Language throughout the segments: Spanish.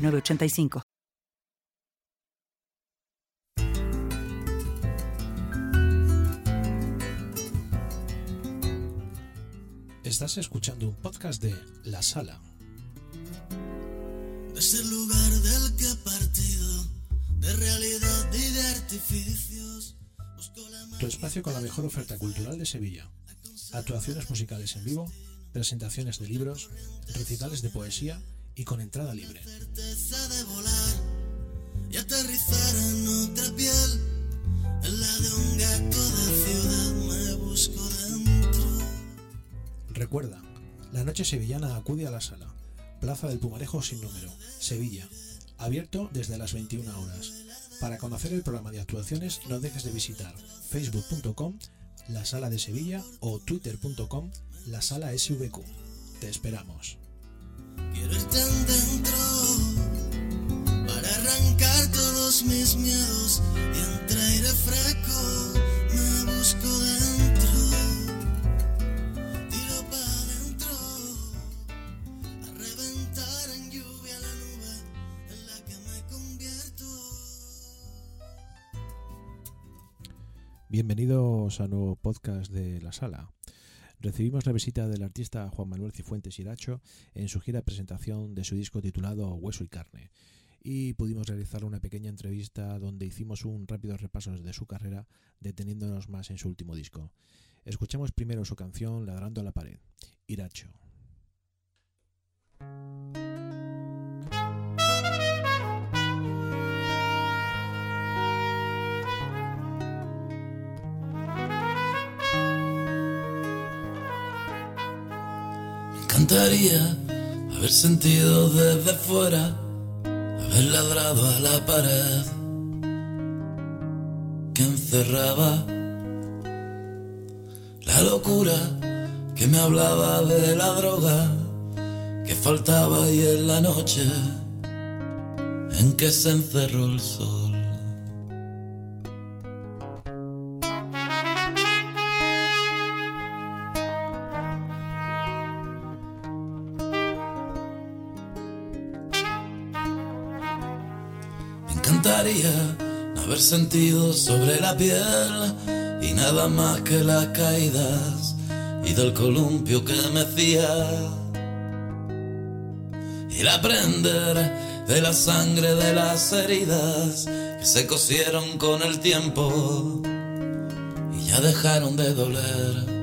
906985. Estás escuchando un podcast de La Sala. Es el lugar del que he partido, de realidad y de artificios. Busco la Tu espacio con la mejor oferta cultural de Sevilla. Actuaciones musicales en vivo, presentaciones de libros, recitales de poesía y con entrada libre. Recuerda, la noche sevillana acude a la sala. Plaza del Pumarejo sin número, Sevilla. Abierto desde las 21 horas. Para conocer el programa de actuaciones no dejes de visitar facebook.com la sala de Sevilla o twitter.com la sala SVQ. Te esperamos. Quiero estar dentro para arrancar todos mis miedos y entre aire fresco me busco dentro. Tiro para adentro a reventar en lluvia la nube en la que me convierto. Bienvenidos a nuevo podcast de La Sala. Recibimos la visita del artista Juan Manuel Cifuentes Iracho en su gira presentación de su disco titulado Hueso y Carne y pudimos realizar una pequeña entrevista donde hicimos un rápido repaso de su carrera deteniéndonos más en su último disco. Escuchamos primero su canción Ladrando a la pared, Iracho. Encantaría haber sentido desde fuera, haber ladrado a la pared que encerraba la locura que me hablaba de la droga que faltaba y en la noche en que se encerró el sol. No haber sentido sobre la piel y nada más que las caídas y del columpio que me hacía. Y el aprender de la sangre de las heridas que se cosieron con el tiempo y ya dejaron de doler.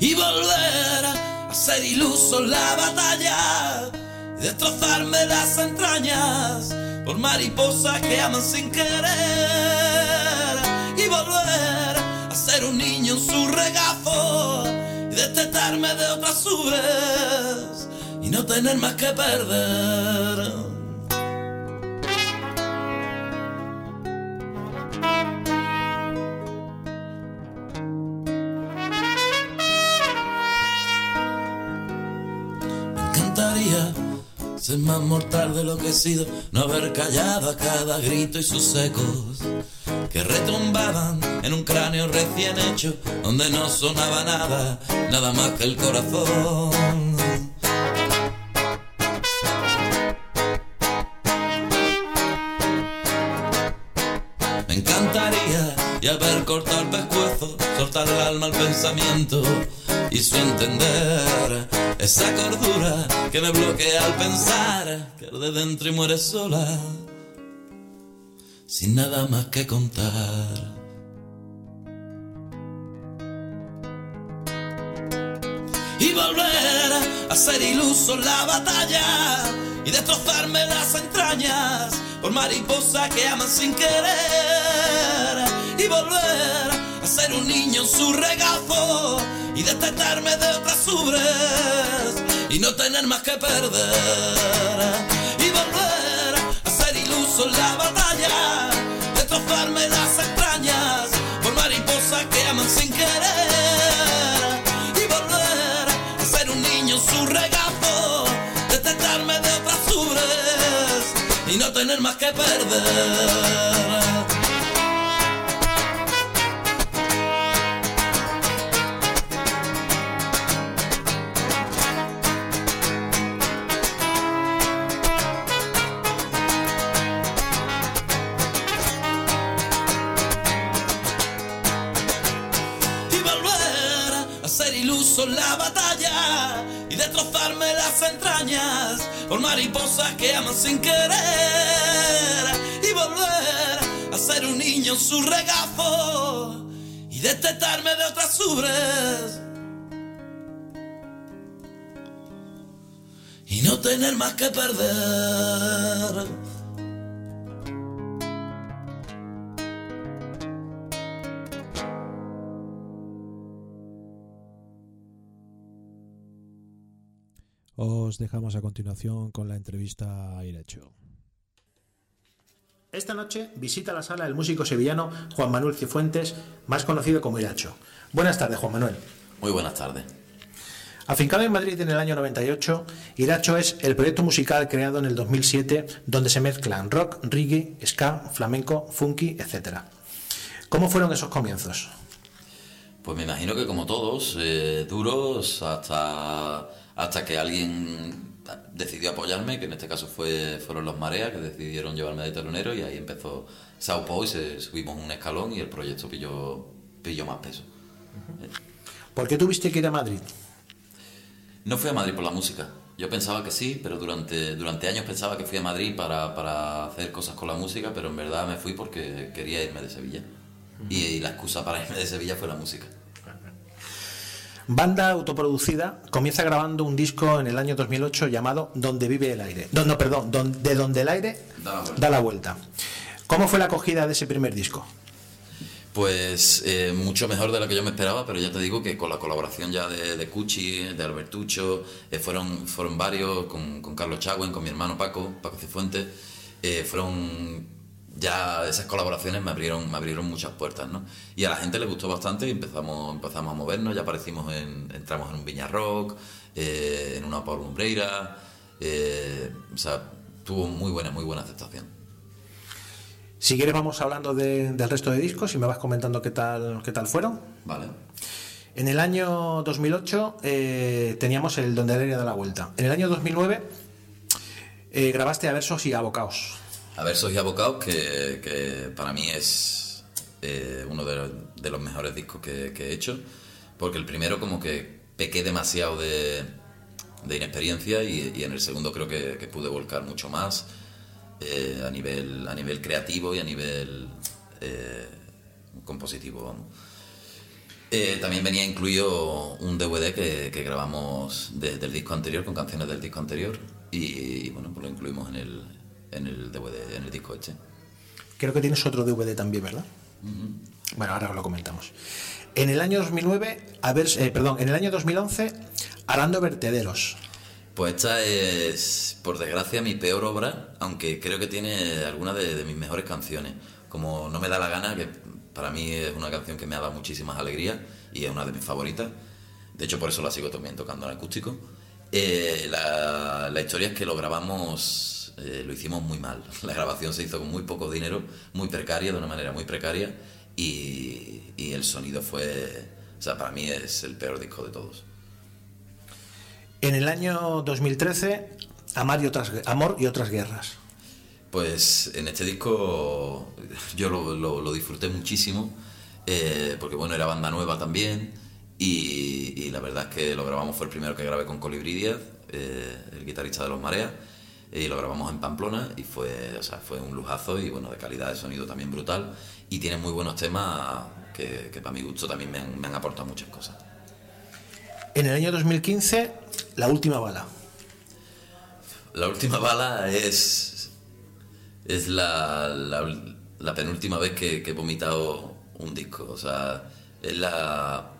y volver a ser iluso en la batalla y destrozarme las entrañas por mariposas que aman sin querer y volver a ser un niño en su regazo y destetarme de otras ubres y no tener más que perder. Ser más mortal de lo que he sido, no haber callado a cada grito y sus ecos que retumbaban en un cráneo recién hecho donde no sonaba nada, nada más que el corazón. Me encantaría y haber cortado el pescuezo, soltar el alma al pensamiento y su entender esa cordura que me bloquea al pensar que de dentro y muere sola sin nada más que contar. Y volver a ser iluso en la batalla y destrozarme las entrañas por mariposas que aman sin querer. Y volver a ser un niño en su regazo y detestarme de otras ubres y no tener más que perder y volver a ser iluso en la batalla, destrozarme las extrañas por mariposas que aman sin querer y volver a ser un niño en su regazo, detestarme de otras ubres y no tener más que perder. La batalla y destrozarme las entrañas por mariposas que aman sin querer y volver a ser un niño en su regazo y detestarme de otras ubres y no tener más que perder. Os dejamos a continuación con la entrevista a Iracho. Esta noche visita la sala el músico sevillano Juan Manuel Cifuentes, más conocido como Iracho. Buenas tardes, Juan Manuel. Muy buenas tardes. Afincado en Madrid en el año 98, Iracho es el proyecto musical creado en el 2007 donde se mezclan rock, reggae, ska, flamenco, funky, etc. ¿Cómo fueron esos comienzos? Pues me imagino que como todos, eh, duros hasta, hasta que alguien decidió apoyarme, que en este caso fue, fueron los Mareas, que decidieron llevarme de telonero y ahí empezó y se, subimos un escalón y el proyecto pilló, pilló más peso. ¿Por qué tuviste que ir a Madrid? No fui a Madrid por la música. Yo pensaba que sí, pero durante, durante años pensaba que fui a Madrid para, para hacer cosas con la música, pero en verdad me fui porque quería irme de Sevilla. Y, y la excusa para irme de Sevilla fue la música. Banda autoproducida comienza grabando un disco en el año 2008 llamado Donde vive el aire. No, no, perdón, don- de donde el aire Da la vuelta. da la vuelta. ¿Cómo fue la acogida de ese primer disco? Pues eh, mucho mejor de lo que yo me esperaba, pero ya te digo que con la colaboración ya de, de Cuchi, de Albertucho, eh, fueron, fueron varios, con, con Carlos Chagüen, con mi hermano Paco, Paco Cifuentes, eh, fueron ya esas colaboraciones me abrieron, me abrieron muchas puertas, ¿no? Y a la gente le gustó bastante y empezamos, empezamos a movernos, ya aparecimos en, entramos en un Viña Rock, eh, en una Paul Umbreira, eh, o sea, tuvo muy buena, muy buena aceptación. Si quieres vamos hablando de- del resto de discos y me vas comentando qué tal, qué tal fueron. ¿Vale? En el año 2008 eh, teníamos el Donde el aire da la vuelta. En el año 2009 eh, grabaste a versos y abocaos. A ver, soy Abocados, que, que para mí es eh, uno de los, de los mejores discos que, que he hecho, porque el primero como que pequé demasiado de, de inexperiencia y, y en el segundo creo que, que pude volcar mucho más eh, a, nivel, a nivel creativo y a nivel eh, compositivo, vamos. Eh, también venía incluido un DVD que, que grabamos de- del disco anterior, con canciones del disco anterior, y, y, bueno, pues lo incluimos en el, en el DVD, en el disco este. Creo que tienes otro DVD también, ¿verdad? Bueno, ahora lo comentamos. En el año 2009, a ver, eh, perdón, en el año 2011, Arando Vertederos. Pues esta es, por desgracia, mi peor obra, aunque creo que tiene algunas de, de mis mejores canciones. Como No me da la gana, que para mí es una canción que me ha dado muchísimas alegrías y es una de mis favoritas. De hecho, por eso la sigo también tocando en acústico. Eh, la, la historia es que lo grabamos, eh, lo hicimos muy mal. La grabación se hizo con muy poco dinero, muy precaria, de una manera muy precaria, y, y el sonido fue, o sea, para mí es el peor disco de todos. En el año 2013, Amar y otras, Amor y otras guerras. Pues en este disco yo lo, lo- lo disfruté muchísimo, eh, porque bueno, era banda nueva también, y, y la verdad es que lo grabamos, fue el primero que grabé con Colibrí Díaz, eh, el guitarrista de Los Mareas, y lo grabamos en Pamplona, y fue, o sea, fue un lujazo y bueno, de calidad de sonido también brutal, y tiene muy buenos temas que, que para mi gusto también me han, me han aportado muchas cosas. En el año 2015, La última bala. La última bala es. Es la, la, la penúltima vez que, que he vomitado un disco. O sea, es la.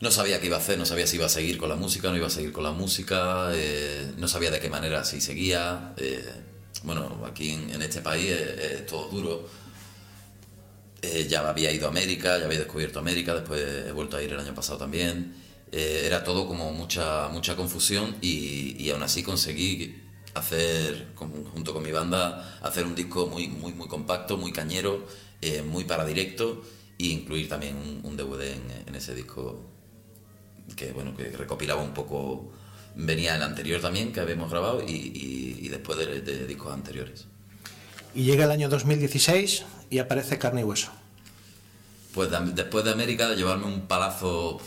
No sabía qué iba a hacer, no sabía si iba a seguir con la música, no iba a seguir con la música, eh, no sabía de qué manera si seguía. eh, bueno, aquí en, este país es, todo duro. Eh, ya había ido a América, ya había descubierto América, después he vuelto a ir el año pasado también. Era todo como mucha, mucha confusión y, y aún así conseguí hacer, junto con mi banda, hacer un disco muy, muy, muy compacto, muy cañero, muy para directo e incluir también un, DVD en ese disco que, bueno, que recopilaba un poco, venía el anterior también que habíamos grabado y, y- y después de, de discos anteriores. Y llega el año 2016 y aparece Carne y Hueso. Pues de- después de América, de llevarme un palazo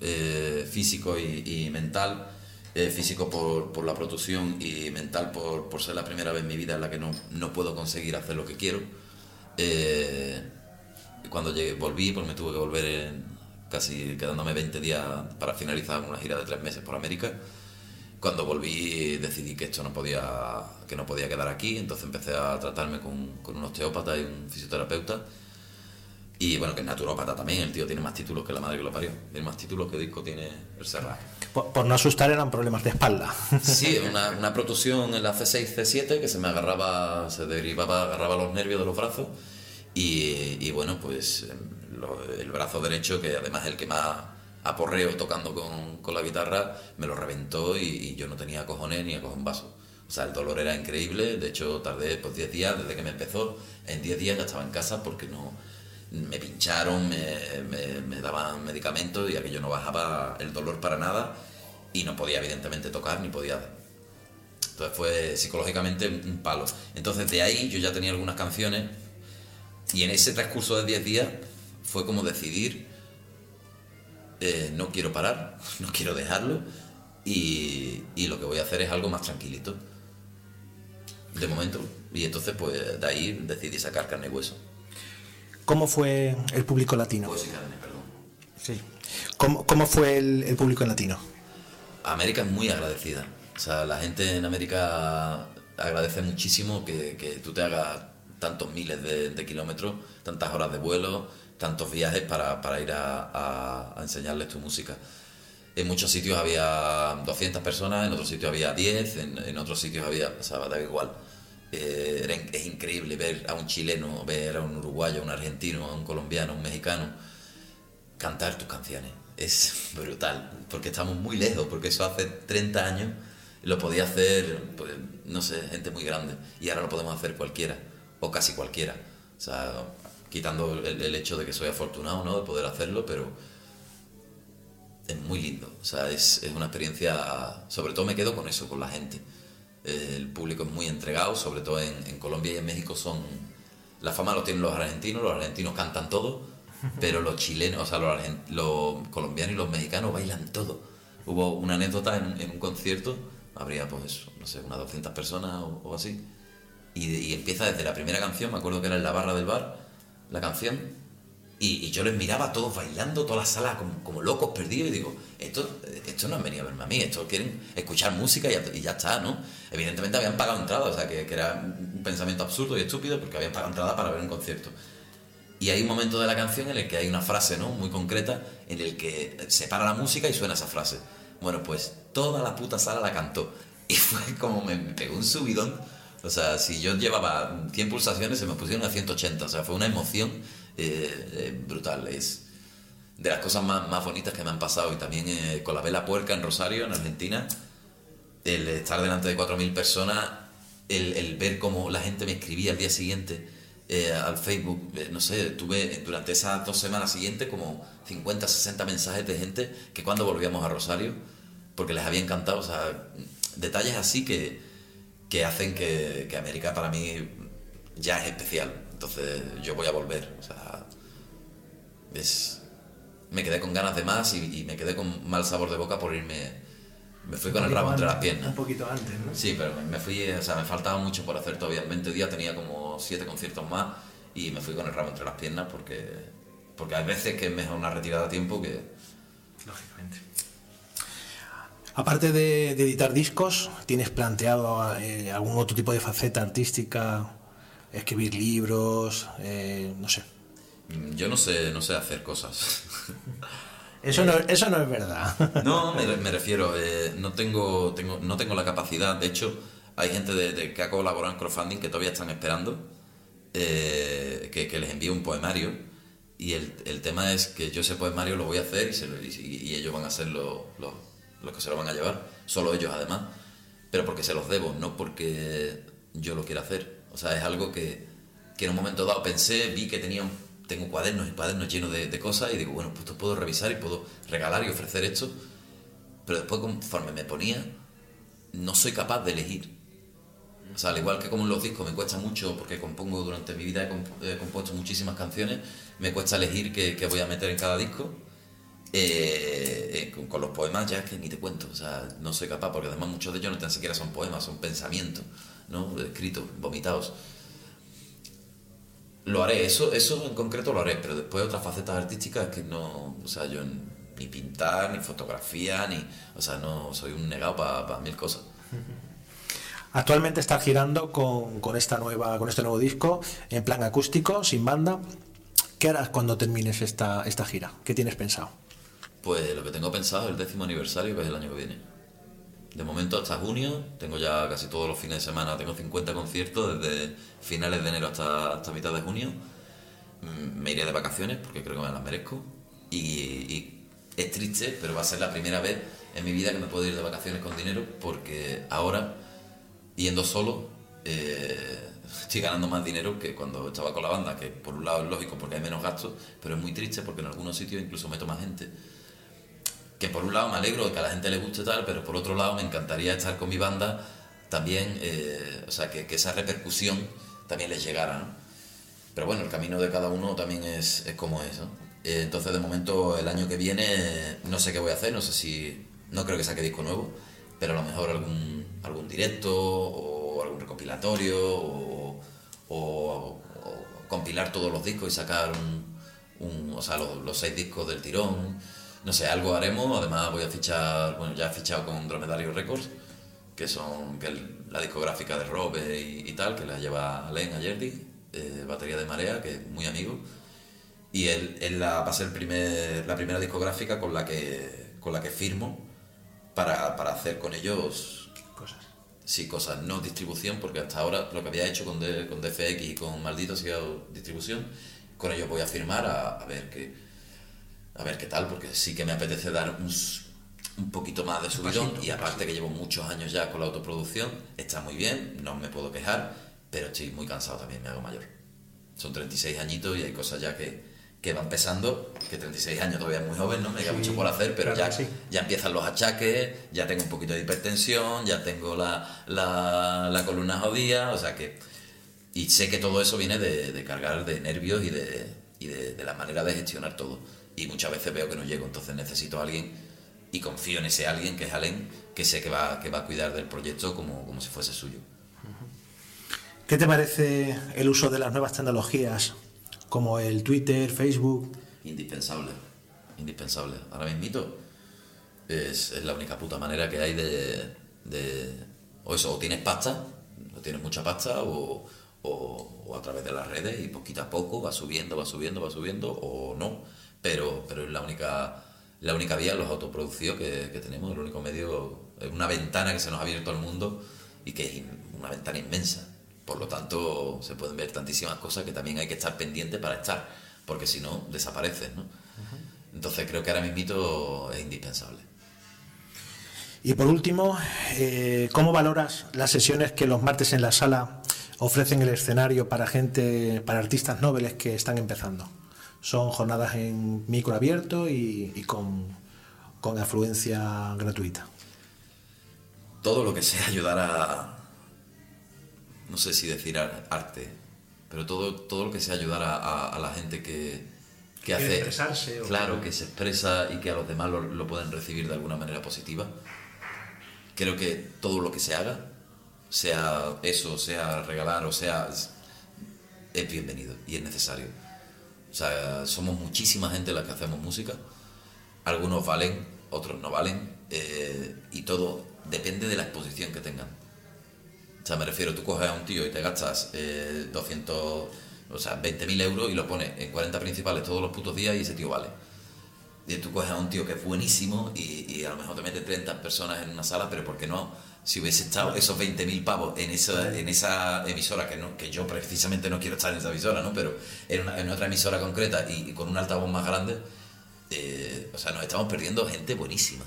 eh, físico y, y mental, eh, físico por, por la producción y mental por, por ser la primera vez en mi vida en la que no, no puedo conseguir hacer lo que quiero. Eh, cuando llegué, volví, pues me tuve que volver en- casi quedándome 20 días para finalizar una gira de tres meses por América. Cuando volví decidí que esto no podía, que no podía quedar aquí, entonces empecé a tratarme con, con un osteópata y un fisioterapeuta. Y bueno, que es naturópata también, el tío tiene más títulos que la madre que lo parió. Tiene más títulos que disco tiene el Serrat. Por, por no asustar eran problemas de espalda. Sí, una, una protusión en la C6, C7 que se me agarraba, se derivaba, agarraba los nervios de los brazos. Y, bueno, pues em, el brazo derecho, que además es el que más aporreo tocando con, con la guitarra, me lo reventó y, yo no tenía cojones ni a vaso. O sea, el dolor era increíble. De hecho, tardé pues 10 días desde que me empezó. En 10 días ya estaba en casa porque no me pincharon, me, me- daban medicamentos y aquello no bajaba el dolor para nada y no podía evidentemente tocar ni podía entonces fue psicológicamente un palo. Entonces de ahí yo ya tenía algunas canciones y en ese transcurso de 10 días fue como decidir, eh, no quiero parar, no quiero dejarlo y, y lo que voy a hacer es algo más tranquilito. De momento. Y entonces pues de ahí decidí sacar carne y hueso. ¿Cómo fue el público latino? Hueso y carne, perdón. Sí. ¿Cómo, cómo fue el, el público latino? América es muy agradecida. O sea, la gente en América agradece muchísimo que, que tú te hagas tantos miles de, kilómetros, tantas horas de vuelo, tantos viajes para, para ir a, enseñarles tu música. En muchos sitios había 200 personas, en otros sitios había 10, en, otros sitios había, o sea, da igual. Eh, era es increíble ver a un chileno, ver a un uruguayo, a un argentino, a un colombiano, a un mexicano cantar tus canciones. Es brutal, porque estamos muy lejos, porque eso hace 30 años lo podía hacer, pues, no sé, gente muy grande, y ahora lo podemos hacer cualquiera, o casi cualquiera. O sea, quitando el, el hecho de que soy afortunado, ¿no?, de poder hacerlo, pero es muy lindo. O sea, es, es una experiencia, sobre todo me quedo con eso, con la gente. El público es muy entregado, sobre todo en, en Colombia y en México son... La fama lo tienen los argentinos, los argentinos cantan todo, pero los chilenos, o sea, los, los colombianos y los mexicanos bailan todo. Hubo una anécdota en, en un concierto, habría pues, no sé, unas 200 personas o, o así, y, y empieza desde la primera canción, me acuerdo que era en la barra del bar, la canción, y, y yo les miraba a todos bailando, toda la sala como, como locos perdidos, y digo, esto, esto no han venido a verme a mí, esto quieren escuchar música y y ya está, ¿no? Evidentemente habían pagado entrada, o sea, que, que era un pensamiento absurdo y estúpido, porque habían pagado entrada para ver un concierto. Y hay un momento de la canción en el que hay una frase, ¿no? Muy concreta, en el que se para la música y suena esa frase. Bueno, pues toda la puta sala la cantó. Y fue como me pegó un subidón. O sea, si yo llevaba 100 pulsaciones, se me pusieron a 180. O sea, fue una emoción eh, eh, brutal. Es de las cosas más, más bonitas que me han pasado. Y también eh, con la Vela Puerca en Rosario, en Argentina, el estar delante de 4.000 personas, el, el ver cómo la gente me escribía al día siguiente eh, al Facebook, eh, no sé, tuve durante esas dos semanas siguientes como 50, 60 mensajes de gente que cuando volvíamos a Rosario, porque les había encantado, o sea, detalles así que, que hacen que, que América para mí ya es especial. Entonces yo voy a volver, o sea, es, me quedé con ganas de más y, y me quedé con mal sabor de boca por irme, me fui con el rabo entre las piernas. Un poquito antes, ¿no? Sí, pero me fui, o sea, me faltaba mucho por hacer todavía. En 20 días tenía como 7 conciertos más y me fui con el rabo entre las piernas porque, porque hay veces que es mejor una retirada a tiempo que... Aparte de, de editar discos, ¿tienes planteado eh, algún otro tipo de faceta artística? Escribir libros, eh, no sé. mm, Yo no sé, no sé hacer cosas. Eso no, eso no es verdad. No, me, me refiero, eh, no, tengo, tengo, no tengo la capacidad. De hecho, hay gente de, de que ha colaborado en crowdfunding que todavía están esperando eh, que, que les envíe un poemario. Y el, el tema es que yo ese poemario lo voy a hacer y, se lo- y- y ellos van a ser los, los, los que se lo van a llevar. Solo ellos, además. Pero porque se los debo, no porque yo lo quiera hacer. O sea, es algo que, que en un momento dado pensé, vi que tenía un- tengo cuadernos y cuadernos llenos de, cosas y digo, bueno, pues esto puedo revisar y puedo regalar y ofrecer esto. Pero después, conforme me ponía, no soy capaz de elegir. O sea, al igual que como en los discos me cuesta mucho, porque compongo durante mi vida, he compuesto muchísimas canciones, me cuesta elegir qué, qué voy a meter en cada disco. Eh, eh, con, los poemas ya que ni te cuento, o sea, no soy capaz, porque además muchos de ellos no tan siquiera son poemas, son pensamientos, ¿no? Escritos, vomitados. Lo haré, eso, eso en concreto lo haré, pero después otras facetas artísticas que no, o sea, yo ni pintar, ni fotografía, ni, o sea, no, soy un negado para mil cosas. Actualmente estás girando con, con esta nueva, con este nuevo disco en plan acústico, sin banda. ¿Qué harás cuando termines esta, esta gira? ¿Qué tienes pensado? Pues lo que tengo pensado es el décimo aniversario, que es el año que viene. De momento hasta junio, tengo ya casi todos los fines de semana, tengo 50 conciertos desde finales de enero hasta, hasta mitad de junio. Mm, Me iré de vacaciones porque creo que me las merezco. Y, y es triste, pero va a ser la primera vez en mi vida que me puedo ir de vacaciones con dinero porque ahora, yendo solo, eh, estoy ganando más dinero que cuando estaba con la banda, que por un lado es lógico porque hay menos gastos, pero es muy triste porque en algunos sitios incluso meto más gente que por un lado me alegro de que a la gente le guste tal, pero por otro lado me encantaría estar con mi banda también, eh, o sea, que, esa repercusión también les llegara, ¿no? Pero bueno, el camino de cada uno también es, es como es, ¿no? Eh, entonces, de momento, el año que viene, no sé qué voy a hacer, no sé si... No creo que saque disco nuevo, pero a lo mejor algún, algún directo o algún recopilatorio o, compilar todos los discos y sacar un, o sea, los seis discos del tirón. No sé, algo haremos. Además voy a fichar, bueno, ya he fichado con Dromedario Records, que son que la discográfica de Robe y, y tal, que la lleva Len Ayerdi, eh, batería de Marea, que es muy amigo. Y él, él la, va a ser el primer, la primera discográfica con la que, con la que firmo para, para hacer con ellos Cosas. sí, cosas, no distribución, porque hasta ahora lo que había hecho con, D- con DFX y con Maldito ha sido distribución. Con ellos voy a firmar a, a ver qué a ver qué tal, porque sí que me apetece dar un, un poquito más de subidón y aparte que llevo muchos años ya con la autoproducción, está muy bien, no me puedo quejar, pero estoy muy cansado también, me hago mayor. Son 36 añitos y hay cosas ya que, que van pesando, que 36 años todavía es muy joven, ¿no? Me queda Sí, mucho por hacer, pero claro ya, sí. ya empiezan los achaques, ya tengo un poquito de hipertensión, ya tengo la, la, la columna jodida, o sea que... Y sé que todo eso viene de, de cargar de nervios y, de, y de, de la manera de gestionar todo. Y muchas veces veo que no llego, entonces necesito a alguien y confío en ese alguien que es Alen, que sé que va, que va a cuidar del proyecto como, como si fuese suyo. ¿Qué te parece el uso de las nuevas tecnologías como el Twitter, Facebook? Indispensable, indispensable. Ahora mismito es, es la única puta manera que hay de, de- o eso, o tienes pasta, o tienes mucha pasta, o, o- o a través de las redes y poquito a poco va subiendo, va subiendo, va subiendo, o no. Pero, pero es la única, la única vía, los autoproducidos que, que tenemos, el único medio, es una ventana que se nos ha abierto al mundo y que es una ventana inmensa. Por lo tanto, se pueden ver tantísimas cosas que también hay que estar pendiente para estar, porque si no, desapareces, ¿no? Entonces creo que ahora mismito es indispensable. Y por último, eh, ¿cómo valoras las sesiones que los martes en la sala ofrecen el escenario para gente, para artistas nobles que están empezando? Son jornadas en micro abierto y, y con, con afluencia gratuita. Todo lo que sea ayudar a, no sé si decir ar- arte, pero todo, todo lo que sea ayudar a, a- a la gente que, que hace... expresarse Claro, que- que se expresa y que a los demás lo, lo pueden recibir de alguna manera positiva. Creo que todo lo que se haga, sea eso, sea regalar o sea... es bienvenido y es necesario. O sea, somos muchísima gente las que hacemos música. Algunos valen, otros no valen. eh, y todo depende de la exposición que tengan. O sea, me refiero, tú coges a un tío y te gastas eh, 200, o sea, 20.000 euros y lo pones en 40 principales todos los putos días y ese tío vale. Y tú coges a un tío que es buenísimo y, y a lo mejor te mete 30 personas en una sala, pero ¿por qué no? Si hubiese estado esos 20.000 pavos en esa, en esa emisora, que, no, que yo precisamente no quiero estar en esa emisora, ¿no? pero en, una- en otra emisora concreta y, y con un altavoz más grande, eh, o sea, nos estamos perdiendo gente buenísima.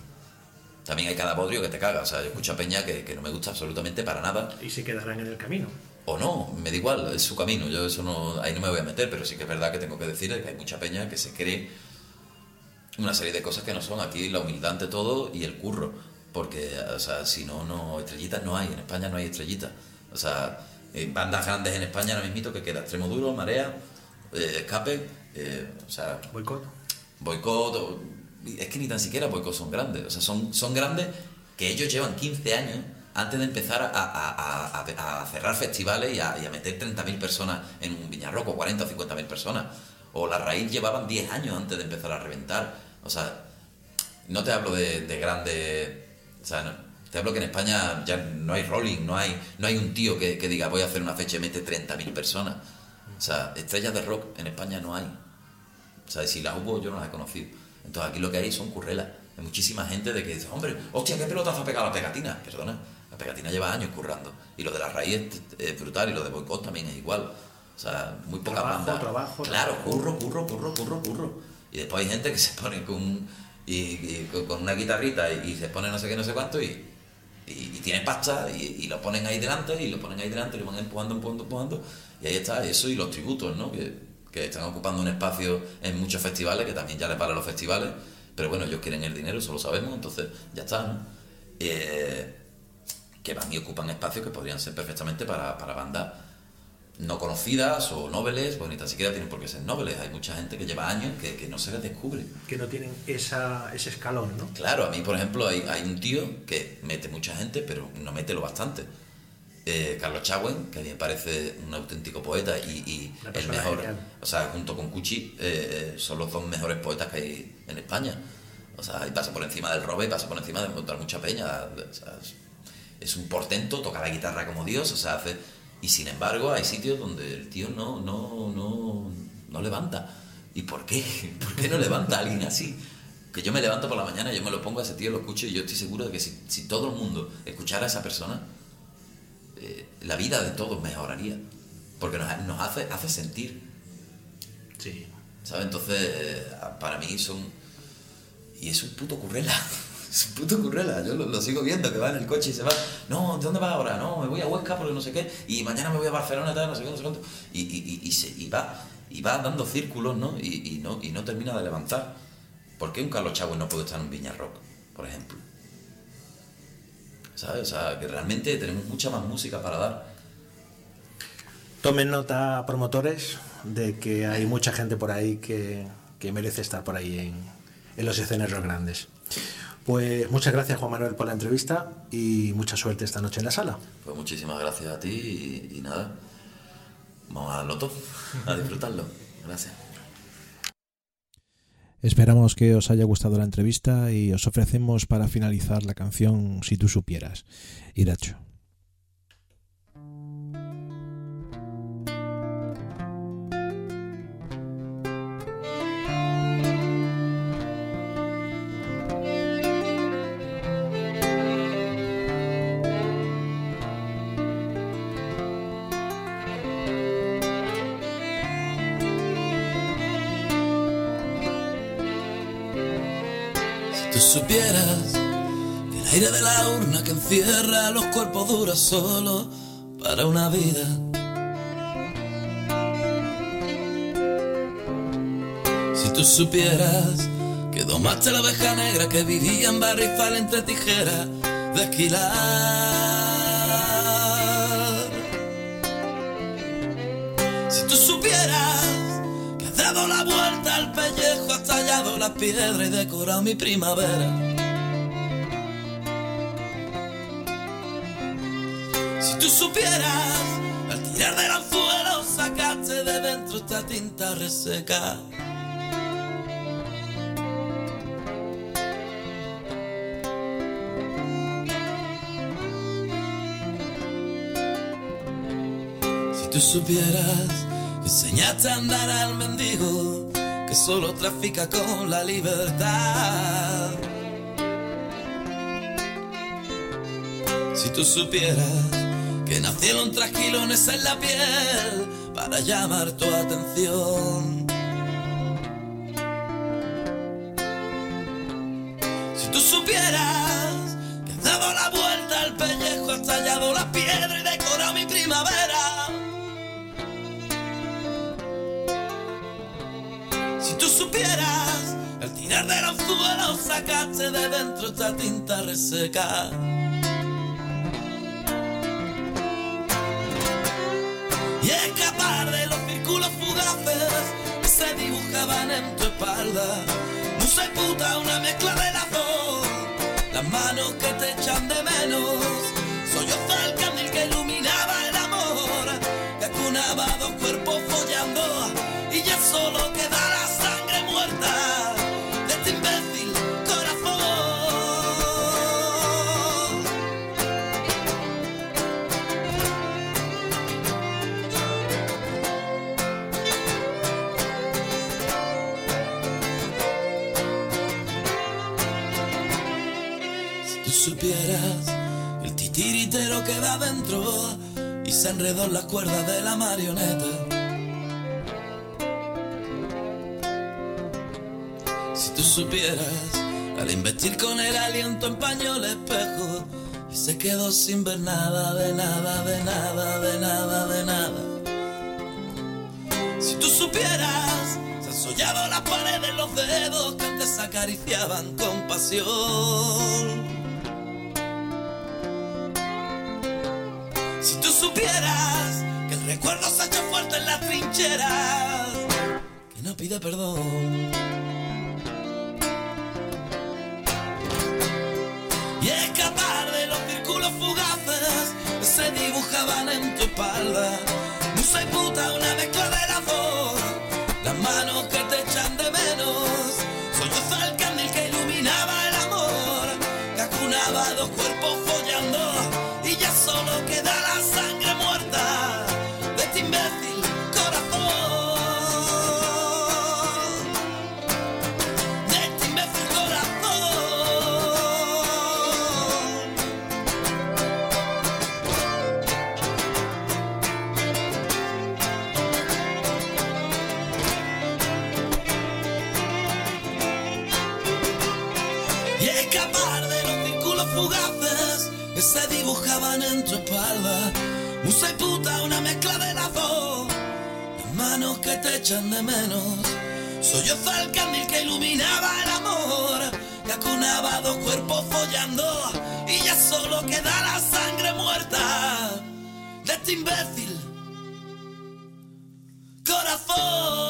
También hay cada bodrio que te caga, o sea, yo escucho a Peña que, que no me gusta absolutamente para nada, Y se quedarán en el camino. o no, me da igual, es su camino, yo eso no, ahí no me voy a meter, pero sí que es verdad que tengo que decir que hay mucha peña que se cree una serie de cosas que no son aquí, la humildad ante todo y el curro, porque, o sea, si no, no, estrellitas no hay, en España no hay estrellitas, o sea, eh, bandas grandes en España ahora mismo que queda Extremo Duro, Marea, eh, Escape, eh, o sea, Boicot. Boicot, o- es que ni tan siquiera Boicot son grandes, o sea, son, son grandes que ellos llevan 15 años antes de empezar a, a- a- cerrar festivales y a, y a meter 30.000 personas en un Viñarroco, 40 o 50.000 personas. O La Raíz llevaban 10 años antes de empezar a reventar. O sea, no te hablo de, de grandes... O sea, no- te hablo que en España ya no hay rolling, no hay, no hay un tío que, que diga voy a hacer una fecha y mete 30.000 personas. O sea, estrellas de rock en España no hay. O sea, si las hubo, yo no las he conocido. Entonces aquí lo que hay son currelas. Hay muchísima gente de que dice, hombre, hostia, ¿qué pelotazo ha pegado la pegatina? Perdona, la pegatina lleva años currando. Y lo de la raíz es, brutal y lo de boicot también es igual. O sea, muy pocas Trabajo, bandas. trabajo, Claro, curro, curro, curro, curro, curro. Y después hay gente que se pone con, un- y, con- una guitarrita y, se pone no sé qué, no sé cuánto y, y, tiene pasta y, y lo ponen ahí delante y lo ponen ahí delante y lo van empujando, empujando, empujando. Y ahí está eso y los tributos, ¿no? Que, que están ocupando un espacio en muchos festivales, que también ya les vale los festivales. Pero bueno, ellos quieren el dinero, eso lo sabemos, entonces ya está, ¿no? Eh, que van y ocupan espacios que podrían ser perfectamente para, para bandas no conocidas o nobles, pues ni tan siquiera tienen por qué ser nobles. Hay mucha gente que lleva años que, que no se les descubre. Que no tienen esa, ese escalón, ¿no? Claro, a mí, por ejemplo, hay, hay un tío que mete mucha gente, pero no mete lo bastante. Eh, Carlos Chagüen, que a mí me parece un auténtico poeta y, el mejor, genial. o sea, junto con Cuchi, eh, eh, son los dos mejores poetas que hay en España. O sea, y pasa por encima del robe, y pasa por encima de encontrar mucha peña. O sea, es, es un portento, toca la guitarra como Dios, o sea, hace... Y sin embargo, hay sitios donde el tío no, no, no, no levanta. ¿Y por qué? ¿Por qué no levanta a alguien así? Que yo me levanto por la mañana, yo me lo pongo a ese tío, lo escucho y yo estoy seguro de que si, si todo el mundo escuchara a esa persona, eh, la vida de todos mejoraría. Porque nos, nos hace, hace sentir, Sí. ¿sabes? Entonces, eh, para mí son... Y es un puto currela. Es un puto currela. Yo lo, sigo viendo, que va en el coche y se va. No, ¿de dónde vas ahora? No, me voy a Huesca porque no sé qué. Y mañana me voy a Barcelona, tal, no sé qué, no sé cuánto. Y, y, y, y se, y va, y va dando círculos, ¿no? Y, y no, y no termina de levantar. ¿Por qué un Carlos Chagüe no puede estar en Viña Rock, por ejemplo? ¿Sabes? O sea, que realmente tenemos mucha más música para dar. Tomen nota, promotores, de que hay mucha gente por ahí que, que merece estar por ahí en, en los escenarios grandes. Pues muchas gracias, Juan Manuel, por la entrevista y mucha suerte esta noche en la sala. Pues muchísimas gracias a ti y, y nada. Vamos a darlo todo, a disfrutarlo. Gracias. Esperamos que os haya gustado la entrevista y os ofrecemos para finalizar la canción Si tú supieras. Iracho. Encierra los cuerpos dura solo para una vida. Si tú supieras que domaste la oveja negra que vivía en barrizal entre tijeras de esquilar. Si tú supieras que has dado la vuelta al pellejo, has tallado la piedra y decorado mi primavera. Tú supieras, al tirar del anzuelo sacaste de dentro esta tinta reseca. Si tú supieras enseñaste a andar al mendigo que solo trafica con la libertad. Si tú supieras que nacieron trasquilones en la piel para llamar tu atención. Si tú supieras que has dado la vuelta al pellejo, has tallado la piedra y decorado mi primavera. Si tú supieras, al tirar del anzuelo sacaste de dentro esta tinta reseca. Dibujaban en tu espalda. Musa y puta, una mezcla de las dos. Las manos que te echan de menos. Soy yo el candil que iluminaba se enredó en las cuerdas de la marioneta. Si tú supieras al investir con el aliento empañó el espejo y se quedó sin ver nada, de nada, de nada, de nada, de nada. Si tú supieras, se han sollado las paredes los dedos que antes acariciaban con pasión. Si tú supieras que el recuerdo se ha hecho fuerte en las trincheras, que no pide perdón. Y escapar de los círculos fugaces que se dibujaban en tu espalda. Musa y puta, una mezcla de las dos. Las manos que te echan de menos. Yo el candil que iluminaba el amor. Que acunaba dos cuerpos follando. en tu espalda. Musa y puta, una mezcla de las dos. Las manos que te echan de menos. Soy yo el candil que iluminaba el amor. Que acunaba dos cuerpos follando. Y ya solo queda la sangre muerta de este imbécil. Corazón.